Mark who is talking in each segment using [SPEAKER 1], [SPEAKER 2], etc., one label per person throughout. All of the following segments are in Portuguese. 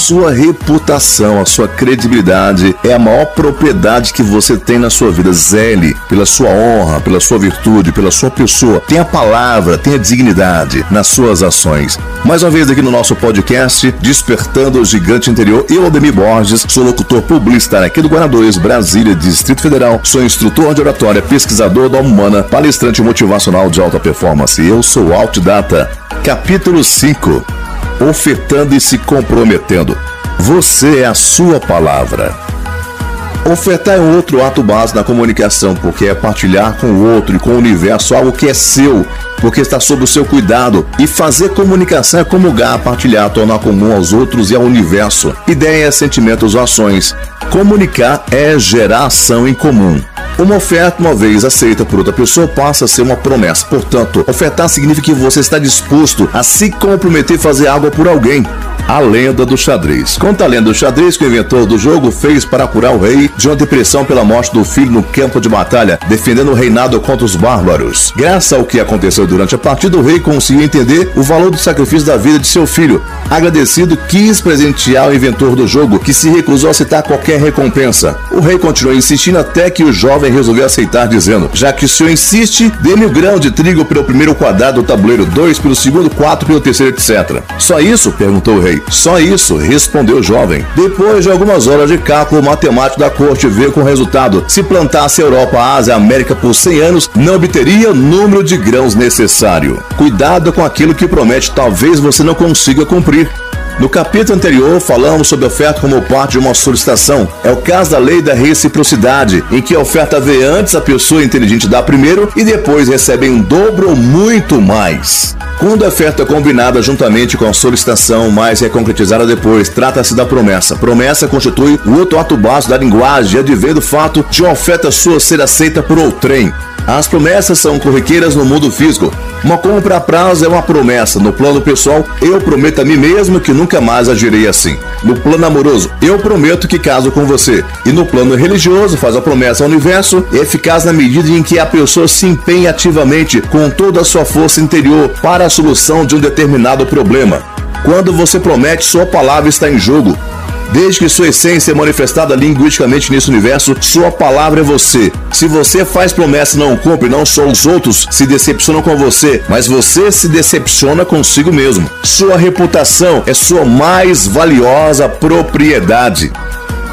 [SPEAKER 1] sua reputação, a sua credibilidade é a maior propriedade que você tem na sua vida. Zele pela sua honra, pela sua virtude, pela sua pessoa. Tenha palavra, tenha dignidade nas suas ações. Mais uma vez aqui no nosso podcast, Despertando o Gigante Interior, eu, Aldemir Borges, sou locutor publicitário aqui do Guarda 2, Brasília, Distrito Federal. Sou instrutor de oratória, pesquisador da Humana, palestrante motivacional de alta performance. Eu sou Altdata. Capítulo 5 Ofertando e se comprometendo. Você é a sua palavra. Ofertar é outro ato básico na comunicação, porque é partilhar com o outro e com o universo algo que é seu, porque está sob o seu cuidado. E fazer comunicação é comungar, partilhar, tornar comum aos outros e ao universo ideias, sentimentos ou ações. Comunicar é gerar ação em comum. Uma oferta, uma vez aceita por outra pessoa, passa a ser uma promessa. Portanto, ofertar significa que você está disposto a se comprometer e fazer algo por alguém. A lenda do xadrez. Conta a lenda do xadrez que o inventor do jogo fez para curar o rei de uma depressão pela morte do filho no campo de batalha, defendendo o reinado contra os bárbaros. Graças ao que aconteceu durante a partida, o rei conseguiu entender o valor do sacrifício da vida de seu filho. Agradecido, quis presentear o inventor do jogo, que se recusou a aceitar qualquer recompensa. O rei continuou insistindo até que o jovem resolveu aceitar, dizendo: Já que o senhor insiste, dê-me o grão de trigo pelo primeiro quadrado do tabuleiro, dois pelo segundo, quatro pelo terceiro, etc. Só isso? perguntou o rei. Só isso, respondeu o jovem. Depois de algumas horas de cálculo, o matemático da corte veio com o resultado. Se plantasse Europa, Ásia, América por 100 anos, não obteria o número de grãos necessário. Cuidado com aquilo que promete, talvez você não consiga cumprir. No capítulo anterior, falamos sobre oferta como parte de uma solicitação. É o caso da lei da reciprocidade, em que a oferta vê antes a pessoa inteligente dar primeiro e depois recebe em dobro ou muito mais. Quando a oferta é combinada juntamente com a solicitação, mas é concretizada depois, trata-se da promessa. Promessa constitui o outro ato básico da linguagem, advém do fato de uma oferta sua ser aceita por outrem. As promessas são corriqueiras no mundo físico. Uma compra a prazo é uma promessa. No plano pessoal, eu prometo a mim mesmo que nunca mais agirei assim. No plano amoroso, eu prometo que caso com você. E no plano religioso, faz a promessa ao universo, eficaz na medida em que a pessoa se empenha ativamente com toda a sua força interior para a solução de um determinado problema. Quando você promete, sua palavra está em jogo. Desde que sua essência é manifestada linguisticamente nesse universo, sua palavra é você. Se você faz promessa e não cumpre, não só os outros se decepcionam com você, mas você se decepciona consigo mesmo. Sua reputação é sua mais valiosa propriedade.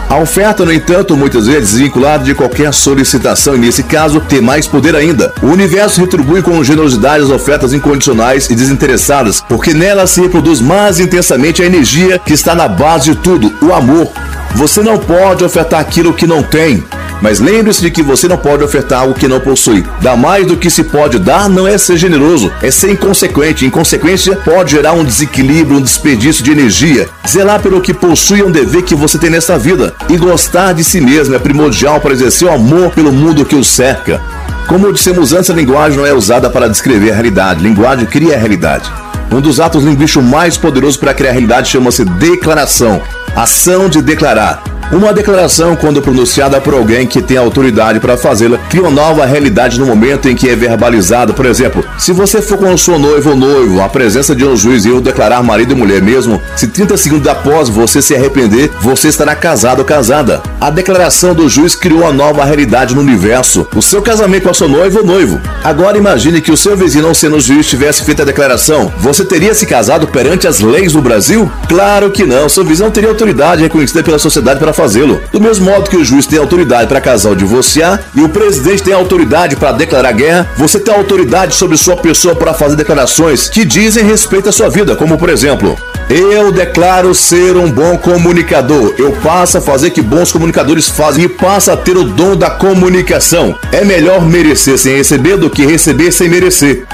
[SPEAKER 1] A oferta, no entanto, muitas vezes vinculada de qualquer solicitação e, nesse caso, tem mais poder ainda. O universo retribui com generosidade as ofertas incondicionais e desinteressadas, porque nelas se reproduz mais intensamente a energia que está na base de tudo, o amor. Você não pode ofertar aquilo que não tem. Mas lembre-se de que você não pode ofertar algo que não possui. Dar mais do que se pode dar não é ser generoso, é ser inconsequente. Inconsequência pode gerar um desequilíbrio, um desperdício de energia. Zelar pelo que possui é um dever que você tem nesta vida. E gostar de si mesmo é primordial para exercer o amor pelo mundo que o cerca. Como dissemos antes, a linguagem não é usada para descrever a realidade. Linguagem cria a realidade. Um dos atos linguísticos mais poderosos para criar a realidade chama-se declaração. Ação de declarar. Uma declaração, quando pronunciada por alguém que tem autoridade para fazê-la, cria nova realidade no momento em que é verbalizada. Por exemplo, se você for com o seu noivo ou noivo, a presença de um juiz e eu declarar marido e mulher mesmo, se 30 segundos após você se arrepender, você estará casado ou casada. A declaração do juiz criou uma nova realidade no universo. O seu casamento com a sua noiva ou noivo. Agora imagine que o seu vizinho, não sendo juiz, tivesse feito a declaração. Você teria se casado perante as leis do Brasil? Claro que não. Seu vizinho teria autoridade reconhecida pela sociedade para fazê-lo. Do mesmo modo que o juiz tem autoridade para casar ou divorciar e o presidente tem autoridade para declarar guerra, você tem autoridade sobre sua pessoa para fazer declarações que dizem respeito à sua vida, como por exemplo, eu declaro ser um bom comunicador. Eu passo a fazer que bons comunicadores fazem e passo a ter o dom da comunicação. É melhor merecer sem receber do que receber sem merecer.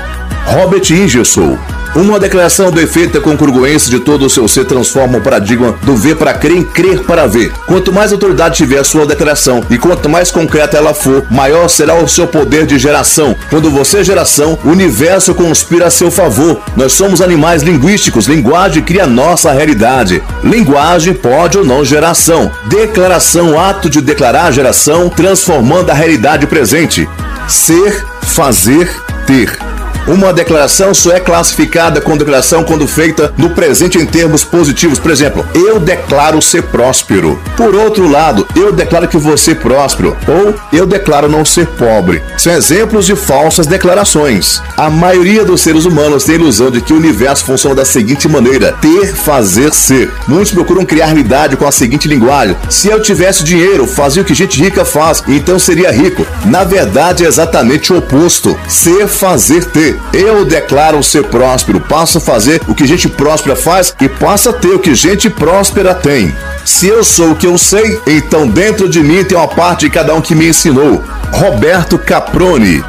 [SPEAKER 1] Robert Ingersoll uma declaração do efeito congruência de todo o seu ser transforma o paradigma do ver para crer em crer para ver. Quanto mais autoridade tiver a sua declaração e quanto mais concreta ela for, maior será o seu poder de geração. Quando você é geração, o universo conspira a seu favor. Nós somos animais linguísticos, linguagem cria nossa realidade. Linguagem pode ou não geração. Declaração, ato de declarar geração, transformando a realidade presente. Ser, fazer, ter. Uma declaração só é classificada com declaração quando feita no presente em termos positivos. Por exemplo, eu declaro ser próspero. Por outro lado, eu declaro que vou ser próspero. Ou eu declaro não ser pobre. São exemplos de falsas declarações. A maioria dos seres humanos tem a ilusão de que o universo funciona da seguinte maneira: ter, fazer, ser. Muitos procuram criar realidade com a seguinte linguagem: se eu tivesse dinheiro, fazia o que gente rica faz, então seria rico. Na verdade, é exatamente o oposto: ser, fazer, ter. Eu declaro ser próspero, passo a fazer o que gente próspera faz e passo a ter o que gente próspera tem. Se eu sou o que eu sei, então dentro de mim tem uma parte de cada um que me ensinou. Roberto Caproni.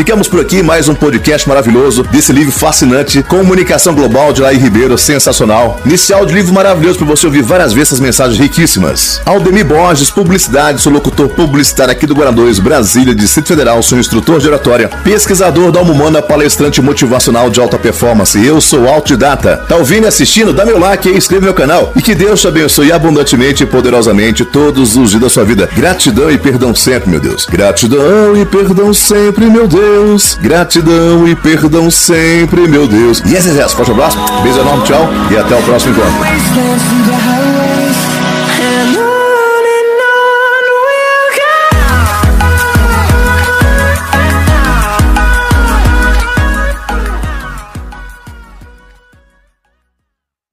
[SPEAKER 1] Ficamos por aqui, mais um podcast maravilhoso desse livro fascinante, Comunicação Global de Laí Ribeiro, sensacional. Inicial de livro maravilhoso para você ouvir várias vezes essas mensagens riquíssimas. Aldemir Borges, publicidade, sou locutor publicitário aqui do 2, Brasília, Distrito Federal, sou instrutor de oratória, pesquisador da Alma Humana, palestrante motivacional de alta performance. Eu sou autodidata. Tá ouvindo e assistindo? Dá meu like e inscreva meu canal. E que Deus te abençoe abundantemente e poderosamente todos os dias da sua vida. Gratidão e perdão sempre, meu Deus. Gratidão e perdão sempre, meu Deus. Deus. Gratidão e perdão sempre, meu Deus. E esse é Forte abraço, beijo enorme, tchau e até o próximo encontro.